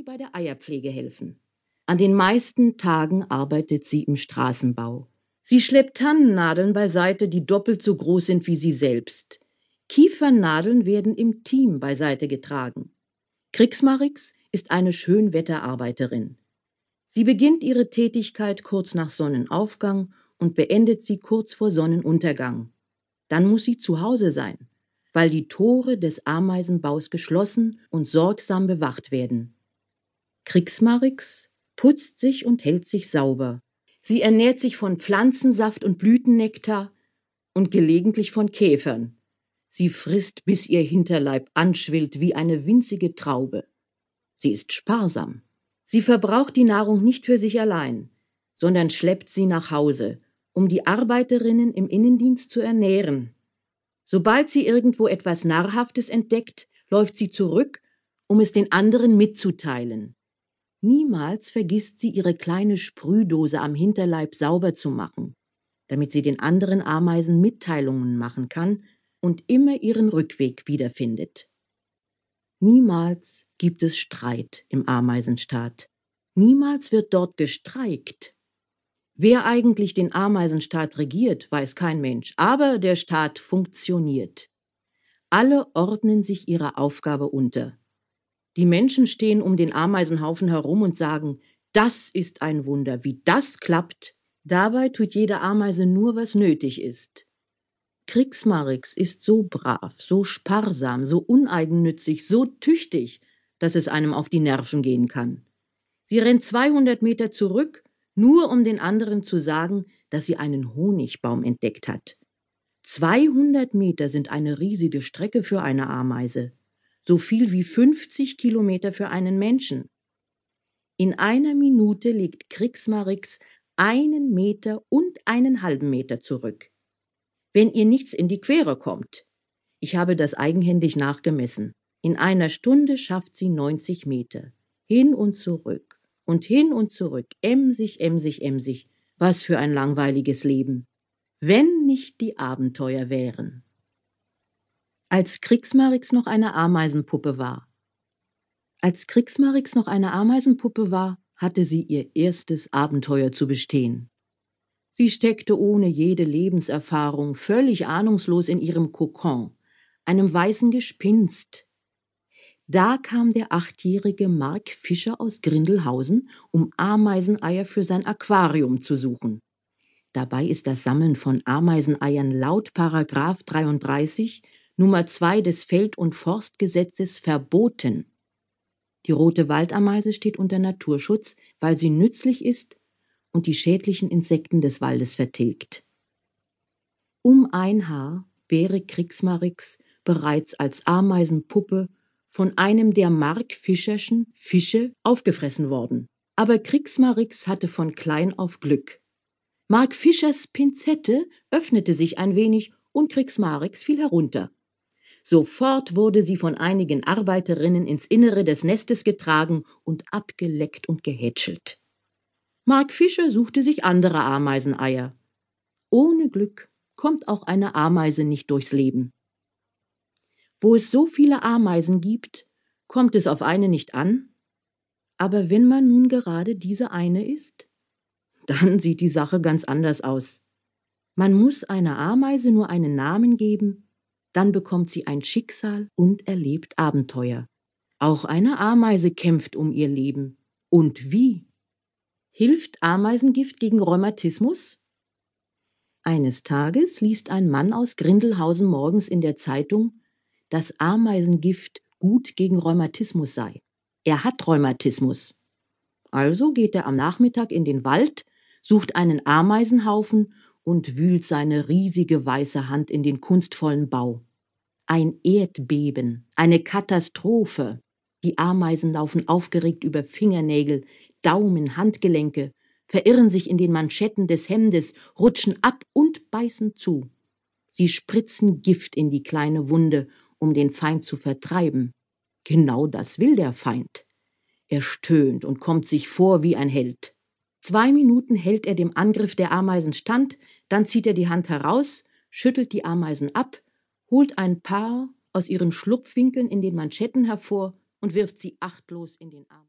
sie bei der Eierpflege helfen. An den meisten Tagen arbeitet sie im Straßenbau. Sie schleppt Tannennadeln beiseite, die doppelt so groß sind wie sie selbst. Kiefernadeln werden im Team beiseite getragen. Kriegsmarix ist eine Schönwetterarbeiterin. Sie beginnt ihre Tätigkeit kurz nach Sonnenaufgang und beendet sie kurz vor Sonnenuntergang. Dann muss sie zu Hause sein, weil die Tore des Ameisenbaus geschlossen und sorgsam bewacht werden. Kriegsmarix putzt sich und hält sich sauber. Sie ernährt sich von Pflanzensaft und Blütennektar und gelegentlich von Käfern. Sie frisst, bis ihr Hinterleib anschwillt wie eine winzige Traube. Sie ist sparsam. Sie verbraucht die Nahrung nicht für sich allein, sondern schleppt sie nach Hause, um die Arbeiterinnen im Innendienst zu ernähren. Sobald sie irgendwo etwas Narrhaftes entdeckt, läuft sie zurück, um es den anderen mitzuteilen. Niemals vergisst sie ihre kleine Sprühdose am Hinterleib sauber zu machen, damit sie den anderen Ameisen Mitteilungen machen kann und immer ihren Rückweg wiederfindet. Niemals gibt es Streit im Ameisenstaat. Niemals wird dort gestreikt. Wer eigentlich den Ameisenstaat regiert, weiß kein Mensch, aber der Staat funktioniert. Alle ordnen sich ihrer Aufgabe unter. Die Menschen stehen um den Ameisenhaufen herum und sagen, das ist ein Wunder, wie das klappt. Dabei tut jede Ameise nur, was nötig ist. Kriegsmarix ist so brav, so sparsam, so uneigennützig, so tüchtig, dass es einem auf die Nerven gehen kann. Sie rennt 200 Meter zurück, nur um den anderen zu sagen, dass sie einen Honigbaum entdeckt hat. 200 Meter sind eine riesige Strecke für eine Ameise, so viel wie 50 Kilometer für einen Menschen. In einer Minute legt Kriegsmarix einen Meter und einen halben Meter zurück wenn ihr nichts in die Quere kommt. Ich habe das eigenhändig nachgemessen. In einer Stunde schafft sie 90 Meter. Hin und zurück und hin und zurück, emsig, emsig, emsig. Was für ein langweiliges Leben. Wenn nicht die Abenteuer wären. Als Kriegsmarix noch eine Ameisenpuppe war. Als Kriegsmarix noch eine Ameisenpuppe war, hatte sie ihr erstes Abenteuer zu bestehen. Sie steckte ohne jede Lebenserfahrung völlig ahnungslos in ihrem Kokon, einem weißen Gespinst. Da kam der achtjährige Mark Fischer aus Grindelhausen, um Ameiseneier für sein Aquarium zu suchen. Dabei ist das Sammeln von Ameiseneiern laut Paragraph 33 Nummer 2 des Feld- und Forstgesetzes verboten. Die rote Waldameise steht unter Naturschutz, weil sie nützlich ist und die schädlichen Insekten des Waldes vertilgt. Um ein Haar wäre Kriegsmarix bereits als Ameisenpuppe von einem der Mark-Fischerschen Fische aufgefressen worden. Aber Kriegsmarix hatte von klein auf Glück. Mark Fischers Pinzette öffnete sich ein wenig und Kriegsmarix fiel herunter. Sofort wurde sie von einigen Arbeiterinnen ins Innere des Nestes getragen und abgeleckt und gehätschelt. Mark Fischer suchte sich andere Ameiseneier. Ohne Glück kommt auch eine Ameise nicht durchs Leben. Wo es so viele Ameisen gibt, kommt es auf eine nicht an. Aber wenn man nun gerade diese eine ist, dann sieht die Sache ganz anders aus. Man muss einer Ameise nur einen Namen geben, dann bekommt sie ein Schicksal und erlebt Abenteuer. Auch eine Ameise kämpft um ihr Leben. Und wie? Hilft Ameisengift gegen Rheumatismus? Eines Tages liest ein Mann aus Grindelhausen morgens in der Zeitung, dass Ameisengift gut gegen Rheumatismus sei. Er hat Rheumatismus. Also geht er am Nachmittag in den Wald, sucht einen Ameisenhaufen und wühlt seine riesige weiße Hand in den kunstvollen Bau. Ein Erdbeben, eine Katastrophe. Die Ameisen laufen aufgeregt über Fingernägel, Daumen, Handgelenke, verirren sich in den Manschetten des Hemdes, rutschen ab und beißen zu. Sie spritzen Gift in die kleine Wunde, um den Feind zu vertreiben. Genau das will der Feind. Er stöhnt und kommt sich vor wie ein Held. Zwei Minuten hält er dem Angriff der Ameisen stand, dann zieht er die Hand heraus, schüttelt die Ameisen ab, holt ein paar aus ihren Schlupfwinkeln in den Manschetten hervor und wirft sie achtlos in den Arm.